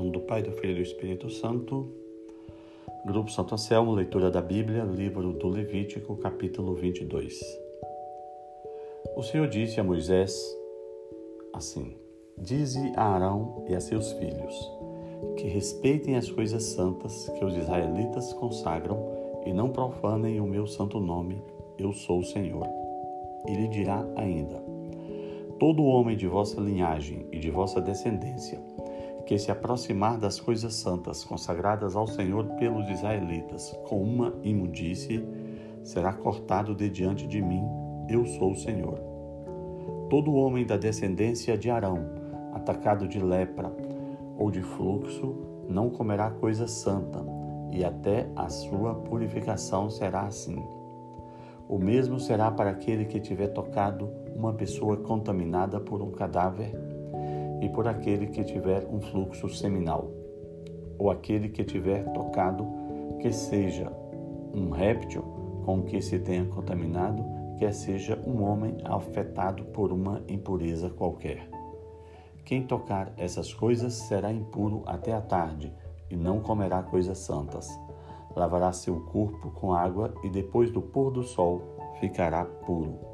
Nome do Pai, do Filho e do Espírito Santo. Grupo Santo Anselmo, leitura da Bíblia, livro do Levítico, capítulo 22. O Senhor disse a Moisés assim: Dize a Arão e a seus filhos que respeitem as coisas santas que os israelitas consagram e não profanem o meu santo nome. Eu sou o Senhor. E lhe dirá ainda: Todo homem de vossa linhagem e de vossa descendência que se aproximar das coisas santas consagradas ao Senhor pelos israelitas com uma imundície, será cortado de diante de mim, eu sou o Senhor. Todo homem da descendência de Arão, atacado de lepra ou de fluxo, não comerá coisa santa, e até a sua purificação será assim. O mesmo será para aquele que tiver tocado uma pessoa contaminada por um cadáver e por aquele que tiver um fluxo seminal, ou aquele que tiver tocado, que seja um réptil com que se tenha contaminado, quer seja um homem afetado por uma impureza qualquer. Quem tocar essas coisas será impuro até a tarde e não comerá coisas santas. Lavará seu corpo com água e depois do pôr do sol ficará puro.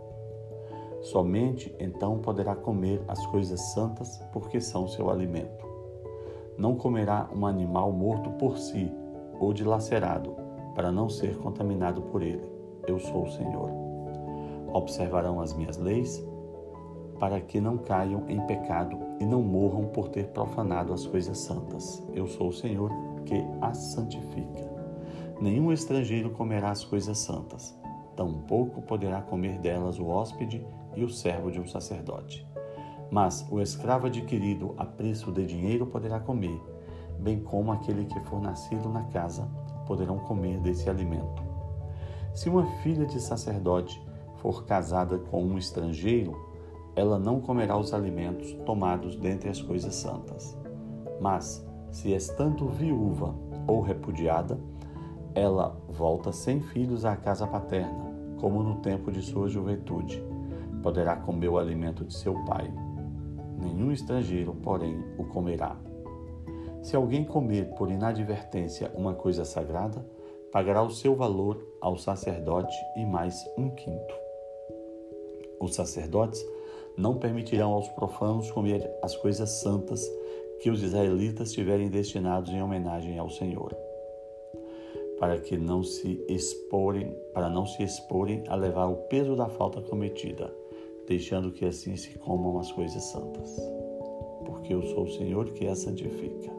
Somente então poderá comer as coisas santas, porque são seu alimento. Não comerá um animal morto por si ou dilacerado, para não ser contaminado por ele. Eu sou o Senhor. Observarão as minhas leis, para que não caiam em pecado e não morram por ter profanado as coisas santas. Eu sou o Senhor que as santifica. Nenhum estrangeiro comerá as coisas santas, tampouco poderá comer delas o hóspede e o servo de um sacerdote. Mas o escravo adquirido a preço de dinheiro poderá comer, bem como aquele que for nascido na casa poderão comer desse alimento. Se uma filha de sacerdote for casada com um estrangeiro, ela não comerá os alimentos tomados dentre as coisas santas. Mas, se estando viúva ou repudiada, ela volta sem filhos à casa paterna, como no tempo de sua juventude poderá comer o alimento de seu pai. Nenhum estrangeiro, porém, o comerá. Se alguém comer por inadvertência uma coisa sagrada, pagará o seu valor ao sacerdote e mais um quinto. Os sacerdotes não permitirão aos profanos comer as coisas santas que os israelitas tiverem destinados em homenagem ao Senhor, para que não se exporem, para não se exporem a levar o peso da falta cometida deixando que assim se comam as coisas santas. Porque eu sou o Senhor que as santifica.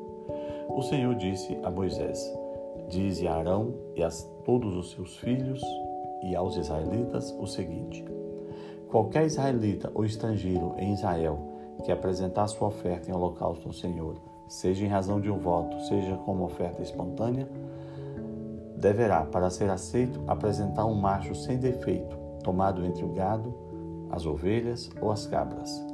O Senhor disse a Moisés: Dize a Arão e a todos os seus filhos e aos israelitas o seguinte: Qualquer israelita ou estrangeiro em Israel que apresentar sua oferta em holocausto ao Senhor, seja em razão de um voto, seja como oferta espontânea, deverá, para ser aceito, apresentar um macho sem defeito, tomado entre o gado as ovelhas ou as cabras.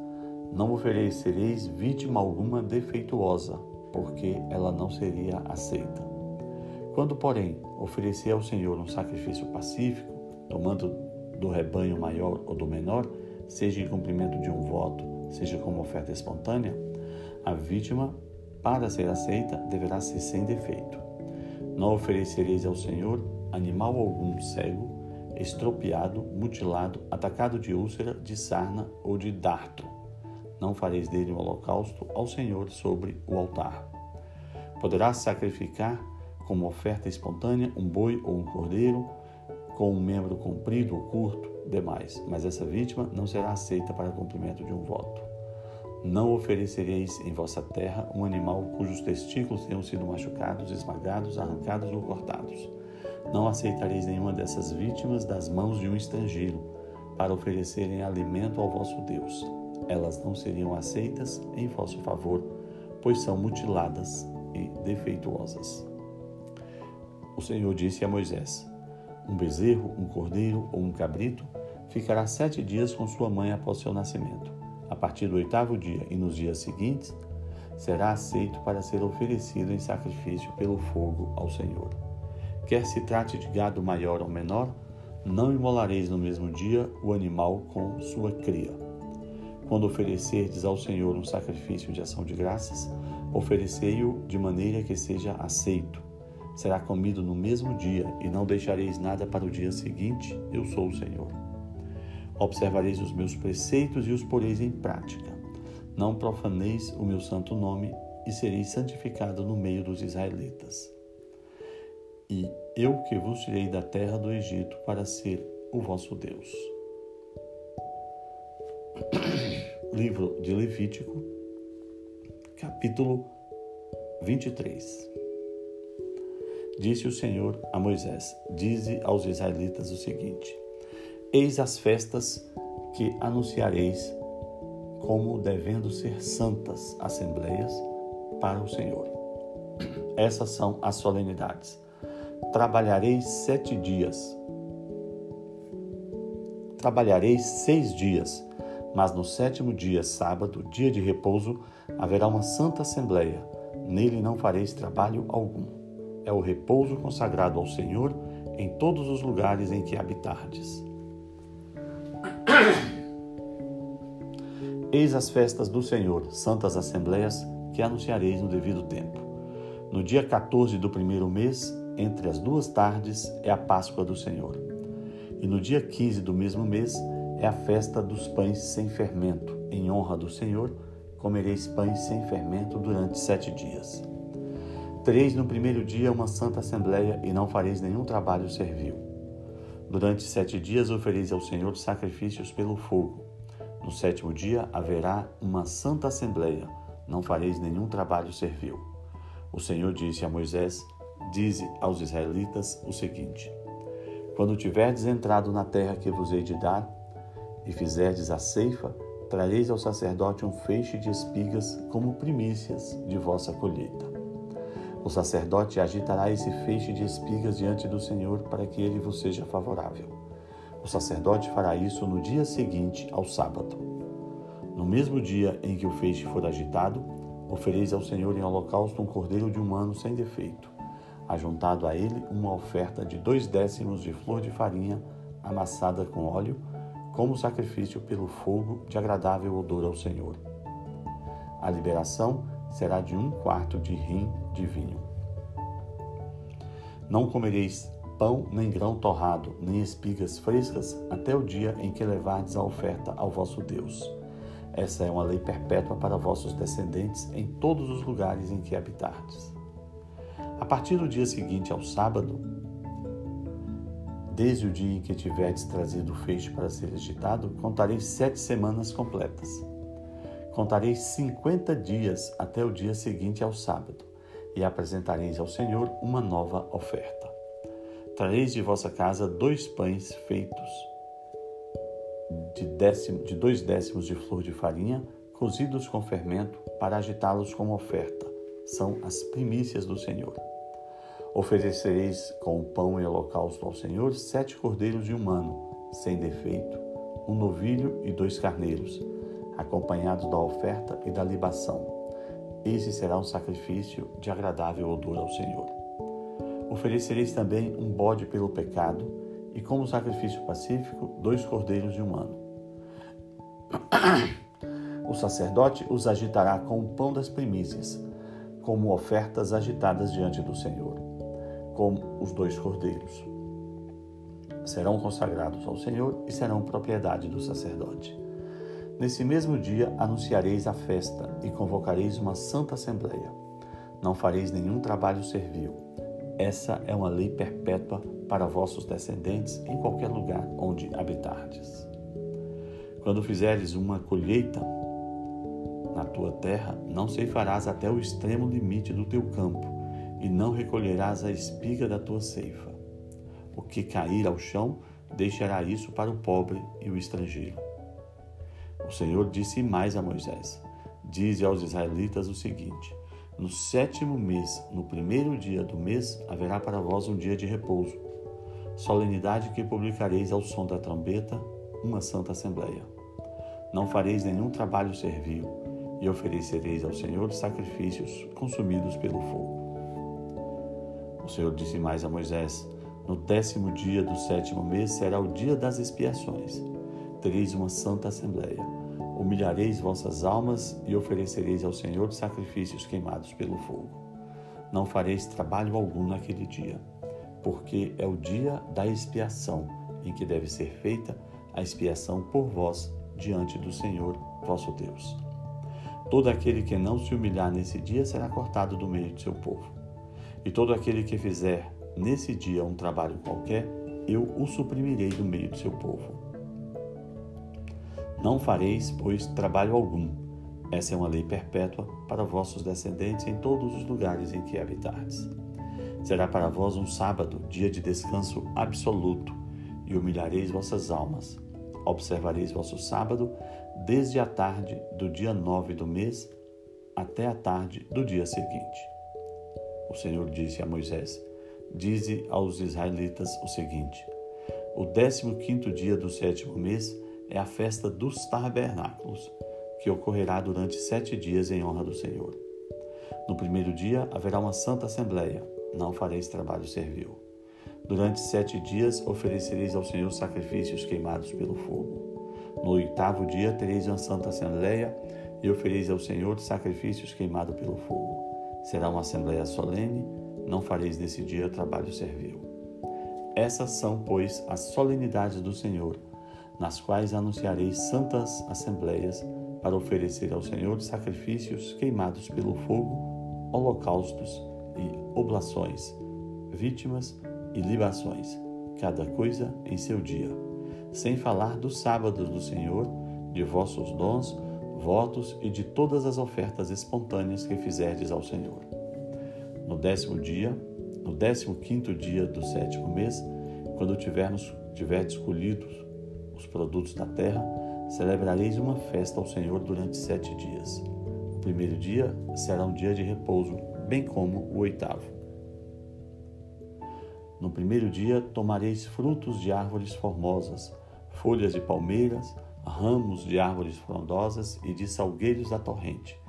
Não oferecereis vítima alguma defeituosa, porque ela não seria aceita. Quando, porém, oferecer ao Senhor um sacrifício pacífico, tomando do rebanho maior ou do menor, seja em cumprimento de um voto, seja como oferta espontânea, a vítima, para ser aceita, deverá ser sem defeito. Não oferecereis ao Senhor animal algum cego, estropiado, mutilado, atacado de úlcera, de sarna ou de darto. Não fareis dele um holocausto ao Senhor sobre o altar. Poderás sacrificar como oferta espontânea um boi ou um cordeiro, com um membro comprido ou curto, demais, mas essa vítima não será aceita para cumprimento de um voto. Não oferecereis em vossa terra um animal cujos testículos tenham sido machucados, esmagados, arrancados ou cortados não aceitareis nenhuma dessas vítimas das mãos de um estrangeiro, para oferecerem alimento ao vosso Deus. Elas não seriam aceitas em vosso favor, pois são mutiladas e defeituosas. O Senhor disse a Moisés: Um bezerro, um cordeiro ou um cabrito ficará sete dias com sua mãe após seu nascimento. A partir do oitavo dia e nos dias seguintes, será aceito para ser oferecido em sacrifício pelo fogo ao Senhor. Quer se trate de gado maior ou menor, não imolareis no mesmo dia o animal com sua cria. quando oferecerdes ao Senhor um sacrifício de ação de graças, oferecei-o de maneira que seja aceito. Será comido no mesmo dia, e não deixareis nada para o dia seguinte. Eu sou o Senhor. Observareis os meus preceitos e os poreis em prática. Não profaneis o meu santo nome, e sereis santificado no meio dos israelitas. E eu que vos tirei da terra do Egito para ser o vosso Deus. Livro de Levítico, capítulo 23. Disse o Senhor a Moisés: Dize aos israelitas o seguinte: Eis as festas que anunciareis como devendo ser santas assembleias para o Senhor. Essas são as solenidades. Trabalhareis sete dias. Trabalhareis seis dias, mas no sétimo dia, sábado, dia de repouso, haverá uma santa assembleia. Nele não fareis trabalho algum. É o repouso consagrado ao Senhor em todos os lugares em que habitardes. Eis as festas do Senhor, santas assembleias, que anunciareis no devido tempo. No dia 14 do primeiro mês, entre as duas tardes, é a Páscoa do Senhor. E no dia 15 do mesmo mês é a festa dos pães sem fermento. Em honra do Senhor, comereis pães sem fermento durante sete dias. Tereis no primeiro dia uma santa assembleia e não fareis nenhum trabalho servil. Durante sete dias ofereis ao Senhor sacrifícios pelo fogo. No sétimo dia haverá uma santa assembleia não fareis nenhum trabalho servil. O Senhor disse a Moisés: Dize aos israelitas o seguinte: Quando tiverdes entrado na terra que vos hei de dar, e fizerdes a ceifa, trareis ao sacerdote um feixe de espigas como primícias de vossa colheita. O sacerdote agitará esse feixe de espigas diante do Senhor para que ele vos seja favorável. O sacerdote fará isso no dia seguinte ao sábado. No mesmo dia em que o feixe for agitado, ofereis ao Senhor em holocausto um cordeiro de um ano sem defeito, ajuntado a ele uma oferta de dois décimos de flor de farinha amassada com óleo, como sacrifício pelo fogo de agradável odor ao Senhor. A liberação será de um quarto de rim de vinho. Não comereis pão, nem grão torrado, nem espigas frescas, até o dia em que levardes a oferta ao vosso Deus essa é uma lei perpétua para vossos descendentes em todos os lugares em que habitardes. A partir do dia seguinte ao sábado, desde o dia em que tiverdes trazido o feixe para ser agitado, contareis sete semanas completas. Contareis cinquenta dias até o dia seguinte ao sábado, e apresentareis ao Senhor uma nova oferta. Trareis de vossa casa dois pães feitos de, décimo, de dois décimos de flor de farinha, cozidos com fermento, para agitá-los como oferta. São as primícias do Senhor. Oferecereis com o pão e holocausto ao Senhor sete cordeiros de um ano, sem defeito, um novilho e dois carneiros, acompanhados da oferta e da libação. Esse será um sacrifício de agradável odor ao Senhor. Oferecereis também um bode pelo pecado, e como sacrifício pacífico, dois cordeiros de um ano. O sacerdote os agitará com o pão das primícias, como ofertas agitadas diante do Senhor, como os dois cordeiros. Serão consagrados ao Senhor e serão propriedade do sacerdote. Nesse mesmo dia anunciareis a festa e convocareis uma santa assembleia. Não fareis nenhum trabalho servil. Essa é uma lei perpétua para vossos descendentes em qualquer lugar onde habitardes. Quando fizeres uma colheita na tua terra, não ceifarás até o extremo limite do teu campo, e não recolherás a espiga da tua ceifa. O que cair ao chão, deixará isso para o pobre e o estrangeiro. O Senhor disse mais a Moisés: Dize aos israelitas o seguinte: No sétimo mês, no primeiro dia do mês, haverá para vós um dia de repouso solenidade que publicareis ao som da trombeta, uma santa assembleia. Não fareis nenhum trabalho servil, e oferecereis ao Senhor sacrifícios consumidos pelo fogo. O Senhor disse mais a Moisés: No décimo dia do sétimo mês será o dia das expiações. Tereis uma santa assembleia. Humilhareis vossas almas e oferecereis ao Senhor sacrifícios queimados pelo fogo. Não fareis trabalho algum naquele dia, porque é o dia da expiação, em que deve ser feita a expiação por vós diante do Senhor vosso Deus. Todo aquele que não se humilhar nesse dia será cortado do meio de seu povo. E todo aquele que fizer nesse dia um trabalho qualquer, eu o suprimirei do meio de seu povo. Não fareis, pois, trabalho algum. Essa é uma lei perpétua para vossos descendentes em todos os lugares em que habitardes. Será para vós um sábado, dia de descanso absoluto, e humilhareis vossas almas. Observareis vosso sábado desde a tarde do dia nove do mês até a tarde do dia seguinte. O Senhor disse a Moisés: Dize aos israelitas o seguinte: O décimo quinto dia do sétimo mês é a festa dos tabernáculos, que ocorrerá durante sete dias em honra do Senhor. No primeiro dia haverá uma santa assembleia, não fareis trabalho servil. Durante sete dias oferecereis ao Senhor sacrifícios queimados pelo fogo. No oitavo dia tereis uma santa assembleia e ofereis ao Senhor sacrifícios queimados pelo fogo. Será uma assembleia solene, não fareis nesse dia trabalho servil. Essas são, pois, as solenidades do Senhor, nas quais anunciarei santas assembleias para oferecer ao Senhor sacrifícios queimados pelo fogo, holocaustos e oblações, vítimas e libações, cada coisa em seu dia, sem falar dos sábados do Senhor, de vossos dons, votos e de todas as ofertas espontâneas que fizerdes ao Senhor. No décimo dia, no décimo quinto dia do sétimo mês, quando tivermos, tiverdes colhidos os produtos da terra, celebrareis uma festa ao Senhor durante sete dias. O primeiro dia será um dia de repouso, bem como o oitavo. No primeiro dia tomareis frutos de árvores formosas, folhas de palmeiras, ramos de árvores frondosas e de salgueiros da torrente,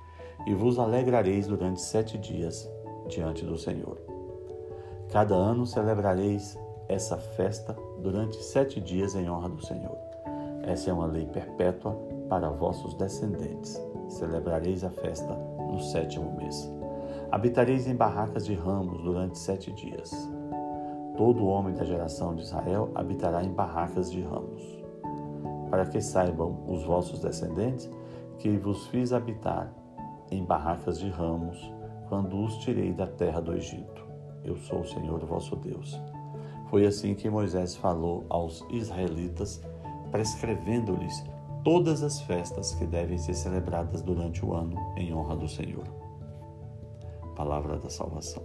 e vos alegrareis durante sete dias diante do Senhor. Cada ano celebrareis essa festa durante sete dias em honra do Senhor. Essa é uma lei perpétua para vossos descendentes. Celebrareis a festa no sétimo mês. Habitareis em barracas de ramos durante sete dias. Todo homem da geração de Israel habitará em barracas de ramos. Para que saibam os vossos descendentes que vos fiz habitar em barracas de ramos quando os tirei da terra do Egito. Eu sou o Senhor vosso Deus. Foi assim que Moisés falou aos israelitas, prescrevendo-lhes todas as festas que devem ser celebradas durante o ano em honra do Senhor. Palavra da salvação.